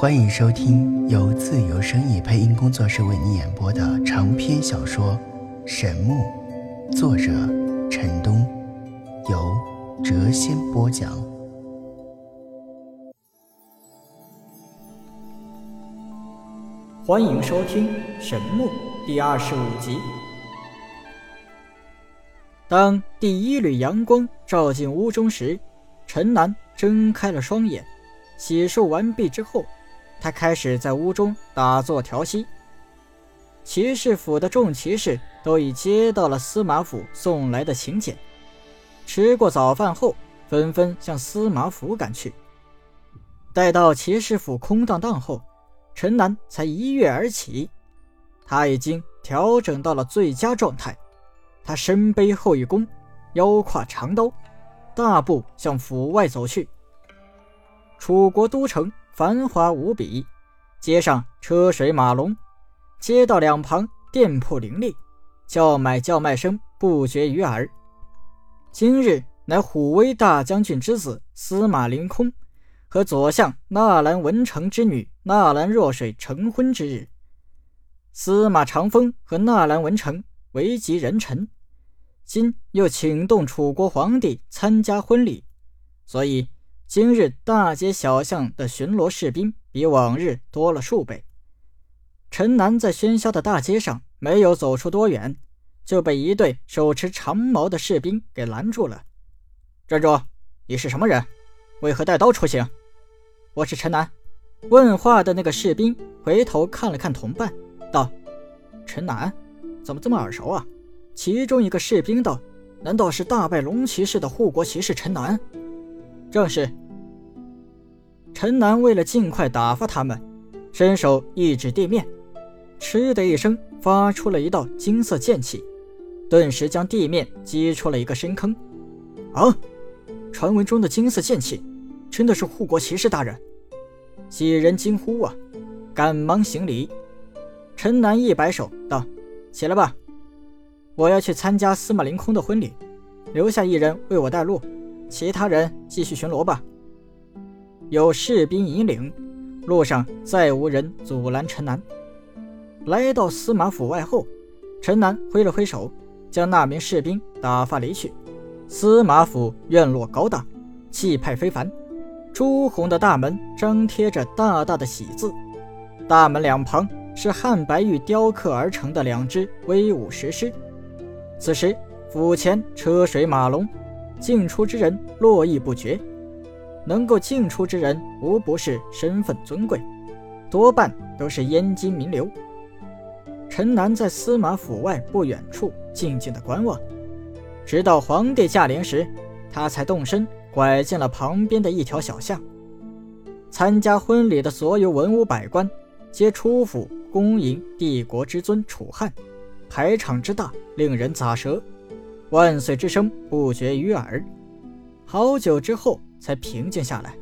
欢迎收听由自由声意配音工作室为你演播的长篇小说《神木》，作者陈东，由谪仙播讲。欢迎收听《神木》第二十五集。当第一缕阳光照进屋中时，陈南睁开了双眼。洗漱完毕之后，他开始在屋中打坐调息。骑士府的众骑士都已接到了司马府送来的请柬，吃过早饭后，纷纷向司马府赶去。待到骑士府空荡荡后，陈南才一跃而起。他已经调整到了最佳状态。他身背后一弓，腰挎长刀，大步向府外走去。楚国都城繁华无比，街上车水马龙，街道两旁店铺林立，叫买叫卖声不绝于耳。今日乃虎威大将军之子司马凌空和左相纳兰文成之女纳兰若水成婚之日。司马长风和纳兰文成为及人臣。今又请动楚国皇帝参加婚礼，所以今日大街小巷的巡逻士兵比往日多了数倍。陈南在喧嚣的大街上没有走出多远，就被一队手持长矛的士兵给拦住了。站住！你是什么人？为何带刀出行？我是陈南。问话的那个士兵回头看了看同伴，道：“陈南，怎么这么耳熟啊？”其中一个士兵道：“难道是大败龙骑士的护国骑士陈南？”正是。陈南为了尽快打发他们，伸手一指地面，嗤的一声发出了一道金色剑气，顿时将地面击出了一个深坑。啊！传闻中的金色剑气，真的是护国骑士大人？几人惊呼啊！赶忙行礼。陈南一摆手道：“起来吧。”我要去参加司马凌空的婚礼，留下一人为我带路，其他人继续巡逻吧。有士兵引领，路上再无人阻拦陈南。来到司马府外后，陈南挥了挥手，将那名士兵打发离去。司马府院落高大，气派非凡，朱红的大门张贴着大大的喜字，大门两旁是汉白玉雕刻而成的两只威武石狮。此时府前车水马龙，进出之人络绎不绝。能够进出之人无不是身份尊贵，多半都是燕京名流。陈南在司马府外不远处静静的观望，直到皇帝驾临时，他才动身拐进了旁边的一条小巷。参加婚礼的所有文武百官，皆出府恭迎帝国之尊楚汉。排场之大，令人咋舌，万岁之声不绝于耳。好久之后才平静下来。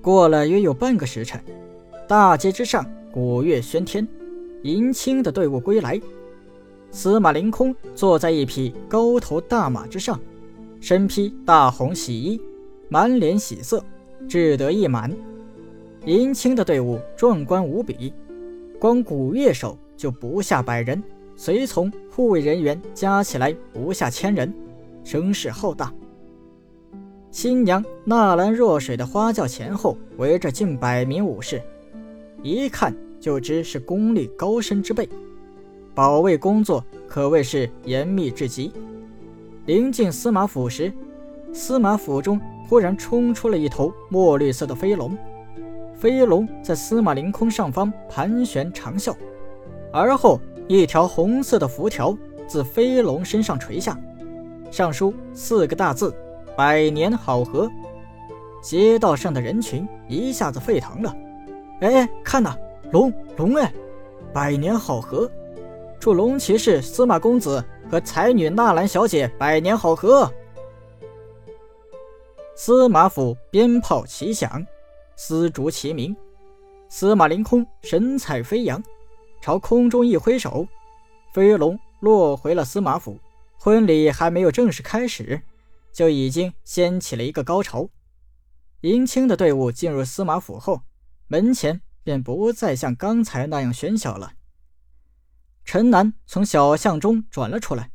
过了约有半个时辰，大街之上鼓乐喧天，迎亲的队伍归来。司马凌空坐在一匹高头大马之上，身披大红喜衣，满脸喜色，志得意满。迎亲的队伍壮观无比，光鼓乐手就不下百人。随从、护卫人员加起来不下千人，声势浩大。新娘纳兰若水的花轿前后围着近百名武士，一看就知是功力高深之辈，保卫工作可谓是严密至极。临近司马府时，司马府中忽然冲出了一头墨绿色的飞龙，飞龙在司马凌空上方盘旋长啸，而后。一条红色的符条自飞龙身上垂下，上书四个大字：“百年好合。”街道上的人群一下子沸腾了。哎，看呐，龙龙哎，百年好合！祝龙骑士司马公子和才女纳兰小姐百年好合！司马府鞭炮齐响，丝竹齐鸣，司马凌空神采飞扬。朝空中一挥手，飞龙落回了司马府。婚礼还没有正式开始，就已经掀起了一个高潮。迎亲的队伍进入司马府后，门前便不再像刚才那样喧嚣了。陈南从小巷中转了出来，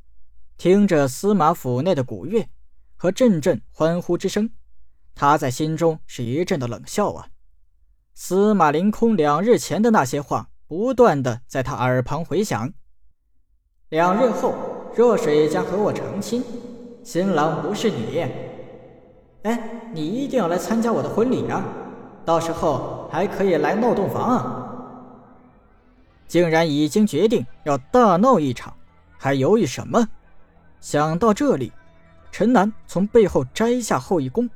听着司马府内的鼓乐和阵阵欢呼之声，他在心中是一阵的冷笑啊。司马凌空两日前的那些话，不断的在他耳旁回响。两日后，若水将和我成亲，新郎不是你。哎，你一定要来参加我的婚礼啊！到时候还可以来闹洞房啊。竟然已经决定要大闹一场，还犹豫什么？想到这里，陈南从背后摘下后羿弓。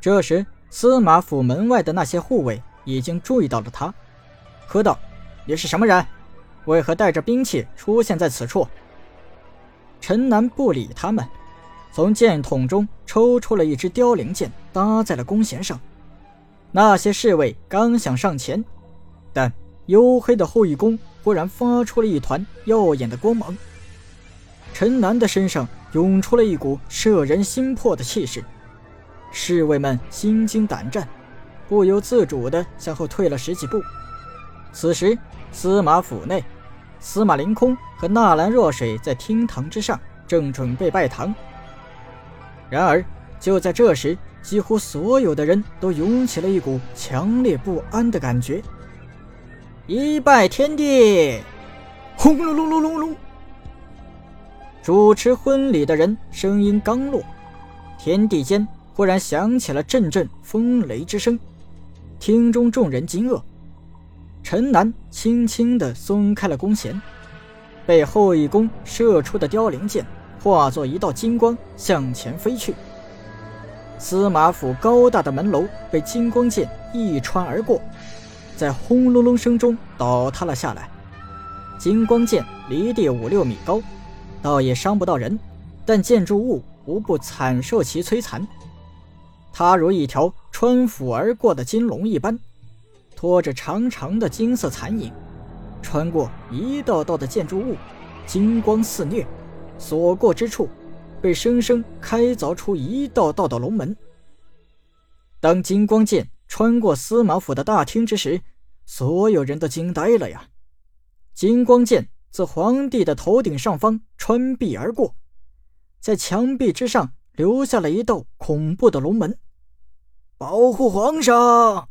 这时，司马府门外的那些护卫已经注意到了他，喝道：“你是什么人？为何带着兵器出现在此处？”陈南不理他们，从箭筒中抽出了一支凋零箭，搭在了弓弦上。那些侍卫刚想上前，但……黝黑的后羿弓忽然发出了一团耀眼的光芒，陈南的身上涌出了一股摄人心魄的气势，侍卫们心惊胆战，不由自主地向后退了十几步。此时，司马府内，司马凌空和纳兰若水在厅堂之上正准备拜堂。然而，就在这时，几乎所有的人都涌起了一股强烈不安的感觉。一拜天地，轰隆隆隆隆隆！主持婚礼的人声音刚落，天地间忽然响起了阵阵风雷之声，厅中众人惊愕。陈南轻轻地松开了弓弦，被后羿弓射出的凋零箭化作一道金光向前飞去。司马府高大的门楼被金光剑一穿而过。在轰隆隆声中倒塌了下来。金光剑离地五六米高，倒也伤不到人，但建筑物无不惨受其摧残。它如一条穿 phủ 而过的金龙一般，拖着长长的金色残影，穿过一道道的建筑物，金光肆虐，所过之处，被生生开凿出一道道的龙门。当金光剑穿过司马府的大厅之时，所有人都惊呆了呀！金光剑自皇帝的头顶上方穿壁而过，在墙壁之上留下了一道恐怖的龙门，保护皇上。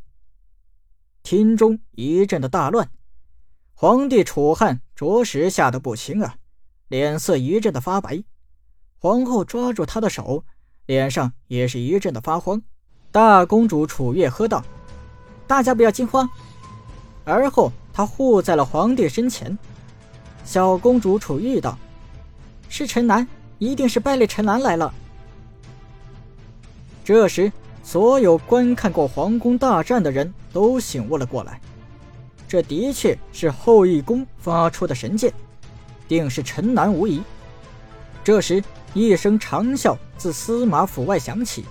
厅中一阵的大乱，皇帝楚汉着实吓得不轻啊，脸色一阵的发白。皇后抓住他的手，脸上也是一阵的发慌。大公主楚月喝道：“大家不要惊慌。”而后，他护在了皇帝身前。小公主楚玉道：“是陈南，一定是败类陈南来了。”这时，所有观看过皇宫大战的人都醒悟了过来，这的确是后羿宫发出的神剑，定是陈南无疑。这时，一声长啸自司马府外响起：“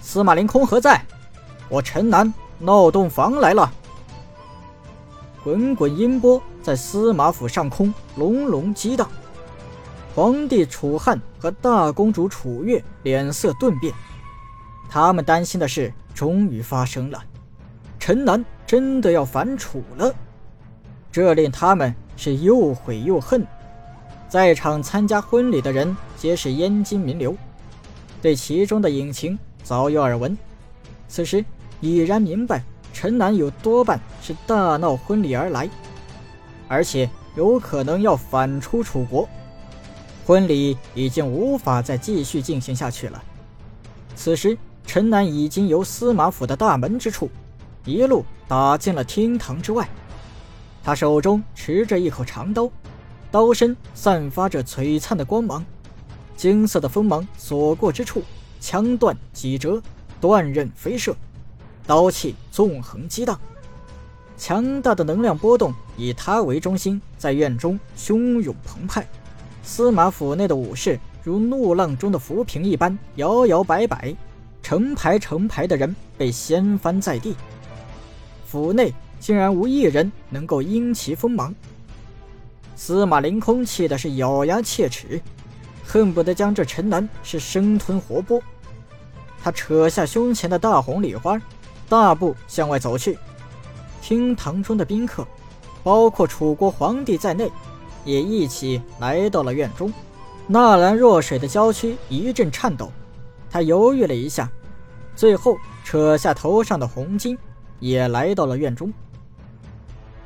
司马凌空何在？我陈南闹洞房来了。”滚滚音波在司马府上空隆隆激荡，皇帝楚汉和大公主楚月脸色顿变，他们担心的事终于发生了，陈南真的要反楚了，这令他们是又悔又恨。在场参加婚礼的人皆是燕京名流，对其中的隐情早有耳闻，此时已然明白。陈南有多半是大闹婚礼而来，而且有可能要反出楚国，婚礼已经无法再继续进行下去了。此时，陈南已经由司马府的大门之处，一路打进了厅堂之外。他手中持着一口长刀，刀身散发着璀璨的光芒，金色的锋芒所过之处，枪断戟折，断刃飞射。刀气纵横激荡，强大的能量波动以他为中心，在院中汹涌澎湃。司马府内的武士如怒浪中的浮萍一般摇摇摆摆，成排成排的人被掀翻在地。府内竟然无一人能够因其锋芒。司马凌空气的是咬牙切齿，恨不得将这陈南是生吞活剥。他扯下胸前的大红礼花。大步向外走去，厅堂中的宾客，包括楚国皇帝在内，也一起来到了院中。纳兰若水的娇躯一阵颤抖，他犹豫了一下，最后扯下头上的红巾，也来到了院中。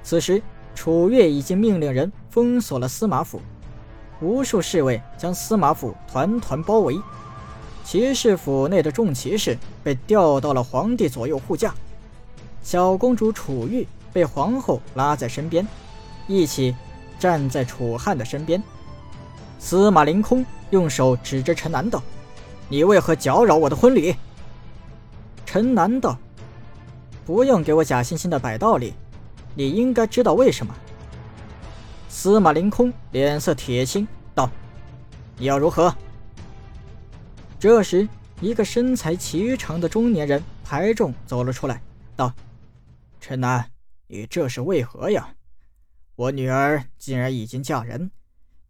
此时，楚月已经命令人封锁了司马府，无数侍卫将司马府团团包围。骑士府内的众骑士被调到了皇帝左右护驾，小公主楚玉被皇后拉在身边，一起站在楚汉的身边。司马凌空用手指着陈南道：“你为何搅扰我的婚礼？”陈南道：“不用给我假惺惺的摆道理，你应该知道为什么。”司马凌空脸色铁青道：“你要如何？”这时，一个身材颀长的中年人排众走了出来，道：“陈南，你这是为何呀？我女儿既然已经嫁人，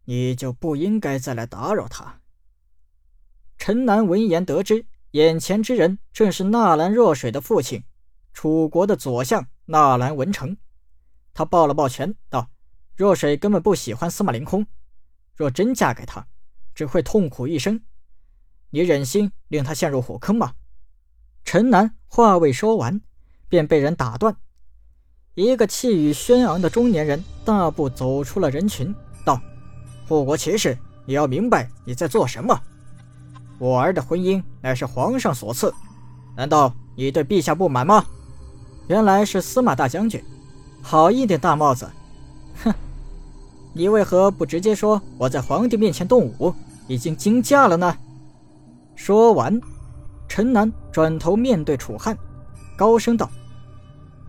你就不应该再来打扰她。”陈南闻言得知，眼前之人正是纳兰若水的父亲，楚国的左相纳兰文成。他抱了抱拳，道：“若水根本不喜欢司马凌空，若真嫁给他，只会痛苦一生。”你忍心令他陷入火坑吗？陈南话未说完，便被人打断。一个气宇轩昂的中年人大步走出了人群，道：“护国骑士，你要明白你在做什么。我儿的婚姻乃是皇上所赐，难道你对陛下不满吗？”原来是司马大将军，好一顶大帽子！哼，你为何不直接说我在皇帝面前动武，已经惊驾了呢？说完，陈南转头面对楚汉，高声道：“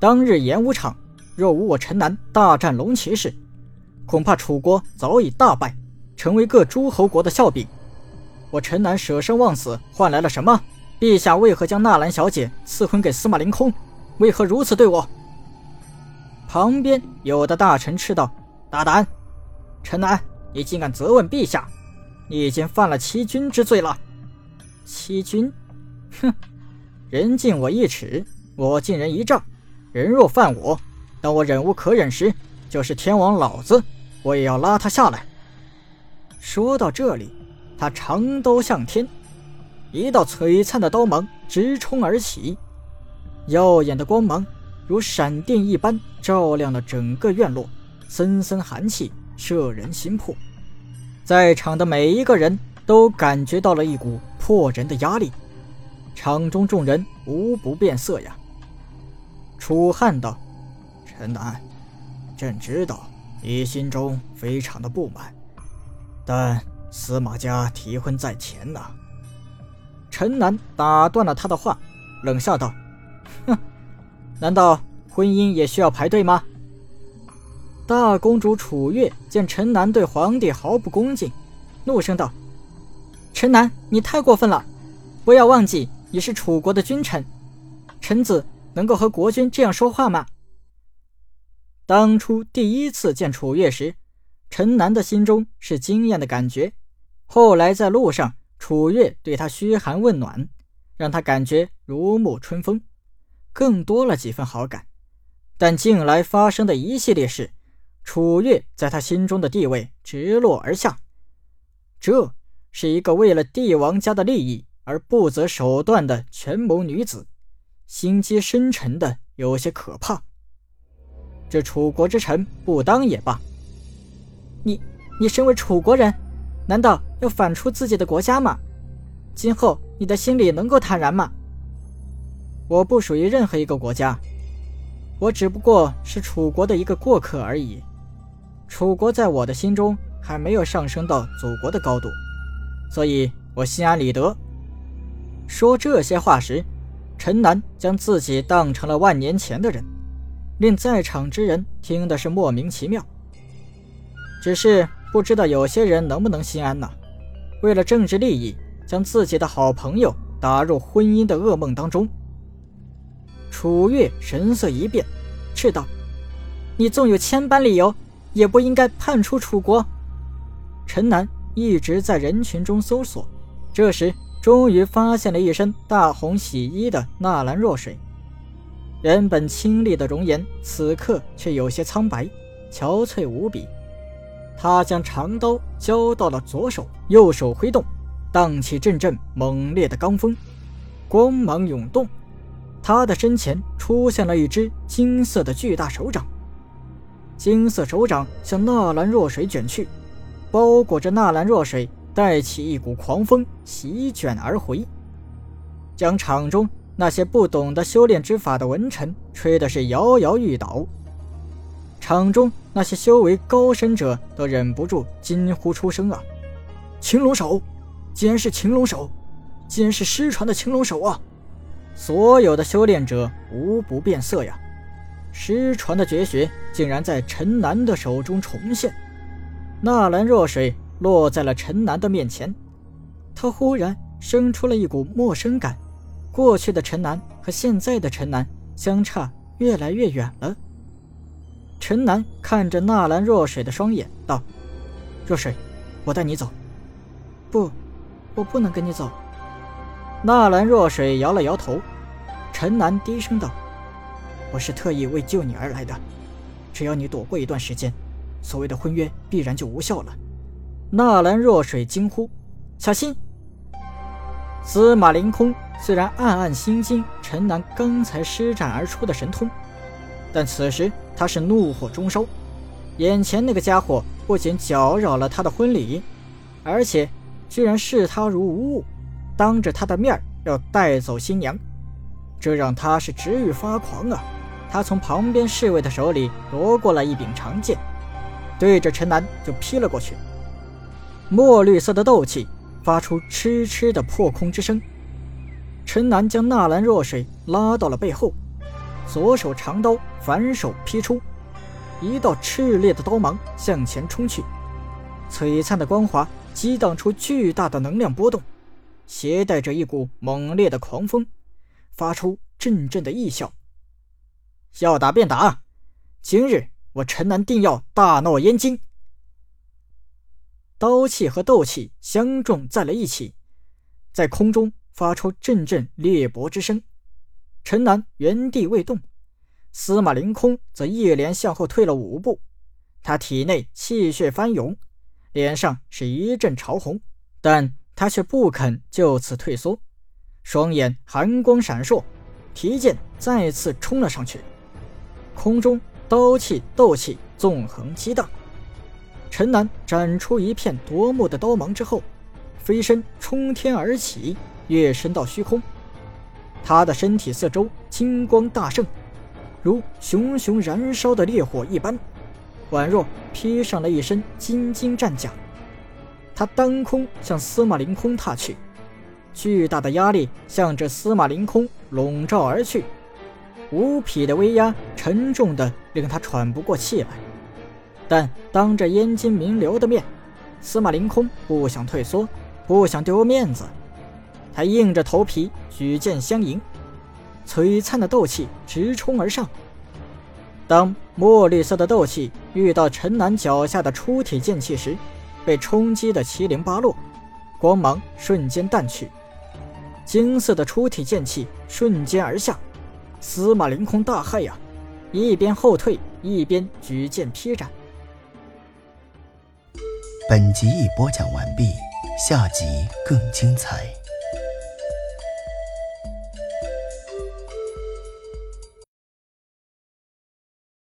当日演武场，若无我陈南大战龙骑士，恐怕楚国早已大败，成为各诸侯国的笑柄。我陈南舍生忘死，换来了什么？陛下为何将纳兰小姐赐婚给司马凌空？为何如此对我？”旁边有的大臣斥道：“大胆！陈南，你竟敢责问陛下？你已经犯了欺君之罪了。”欺君，哼！人敬我一尺，我敬人一丈。人若犯我，当我忍无可忍时，就是天王老子，我也要拉他下来。说到这里，他长刀向天，一道璀璨的刀芒直冲而起，耀眼的光芒如闪电一般照亮了整个院落，森森寒气摄人心魄。在场的每一个人都感觉到了一股。破人的压力，场中众人无不变色呀。楚汉道：“陈南，朕知道你心中非常的不满，但司马家提婚在前呢。”陈南打断了他的话，冷笑道：“哼，难道婚姻也需要排队吗？”大公主楚月见陈南对皇帝毫不恭敬，怒声道。陈南，你太过分了！不要忘记，你是楚国的君臣，臣子能够和国君这样说话吗？当初第一次见楚月时，陈楠的心中是惊艳的感觉。后来在路上，楚月对他嘘寒问暖，让他感觉如沐春风，更多了几分好感。但近来发生的一系列事，楚月在他心中的地位直落而下，这。是一个为了帝王家的利益而不择手段的权谋女子，心机深沉的有些可怕。这楚国之臣不当也罢。你，你身为楚国人，难道要反出自己的国家吗？今后你的心里能够坦然吗？我不属于任何一个国家，我只不过是楚国的一个过客而已。楚国在我的心中还没有上升到祖国的高度。所以我心安理得。说这些话时，陈南将自己当成了万年前的人，令在场之人听的是莫名其妙。只是不知道有些人能不能心安呢？为了政治利益，将自己的好朋友打入婚姻的噩梦当中。楚月神色一变，斥道：“你纵有千般理由，也不应该叛出楚国。”陈南。一直在人群中搜索，这时终于发现了一身大红喜衣的纳兰若水。原本清丽的容颜，此刻却有些苍白，憔悴无比。他将长刀交到了左手，右手挥动，荡起阵阵猛烈的罡风，光芒涌动。他的身前出现了一只金色的巨大手掌，金色手掌向纳兰若水卷去，包裹着纳兰若水，带起一股狂风席卷而回，将场中那些不懂得修炼之法的文臣吹的是摇摇欲倒。场中那些修为高深者都忍不住惊呼出声啊！青龙手，竟然是青龙手，竟然是失传的青龙手啊！所有的修炼者无不变色呀！失传的绝学竟然在陈南的手中重现。纳兰若水落在了陈南的面前，他忽然生出了一股陌生感。过去的陈南和现在的陈南相差越来越远了。陈南看着纳兰若水的双眼，道：“若水，我带你走。”“不，我不能跟你走。”纳兰若水摇了摇头。陈南低声道：“我是特意为救你而来的，只要你躲过一段时间，所谓的婚约必然就无效了。”纳兰若水惊呼：“小心！”司马凌空虽然暗暗心惊陈南刚才施展而出的神通，但此时他是怒火中烧，眼前那个家伙不仅搅扰了他的婚礼，而且居然视他如无物，当着他的面要带走新娘。这让他是直欲发狂啊！他从旁边侍卫的手里夺过了一柄长剑，对着陈南就劈了过去。墨绿色的斗气发出嗤嗤的破空之声。陈南将纳兰若水拉到了背后，左手长刀反手劈出，一道炽烈的刀芒向前冲去，璀璨的光华激荡出巨大的能量波动，携带着一股猛烈的狂风。发出阵阵的异笑。要打便打，今日我陈南定要大闹燕京。刀气和斗气相撞在了一起，在空中发出阵阵裂帛之声。陈南原地未动，司马凌空则一连向后退了五步，他体内气血翻涌，脸上是一阵潮红，但他却不肯就此退缩。双眼寒光闪烁，提剑再次冲了上去。空中刀气、斗气纵横激荡，陈南展出一片夺目的刀芒之后，飞身冲天而起，跃身到虚空。他的身体四周金光大盛，如熊熊燃烧的烈火一般，宛若披上了一身金金战甲。他当空向司马凌空踏去。巨大的压力向着司马凌空笼罩而去，无匹的威压沉重的令他喘不过气来。但当着燕京名流的面，司马凌空不想退缩，不想丢面子，他硬着头皮举剑相迎。璀璨的斗气直冲而上，当墨绿色的斗气遇到陈南脚下的出体剑气时，被冲击的七零八落，光芒瞬间淡去。金色的出体剑气瞬间而下，司马凌空大骇呀，一边后退一边举剑劈斩。本集已播讲完毕，下集更精彩。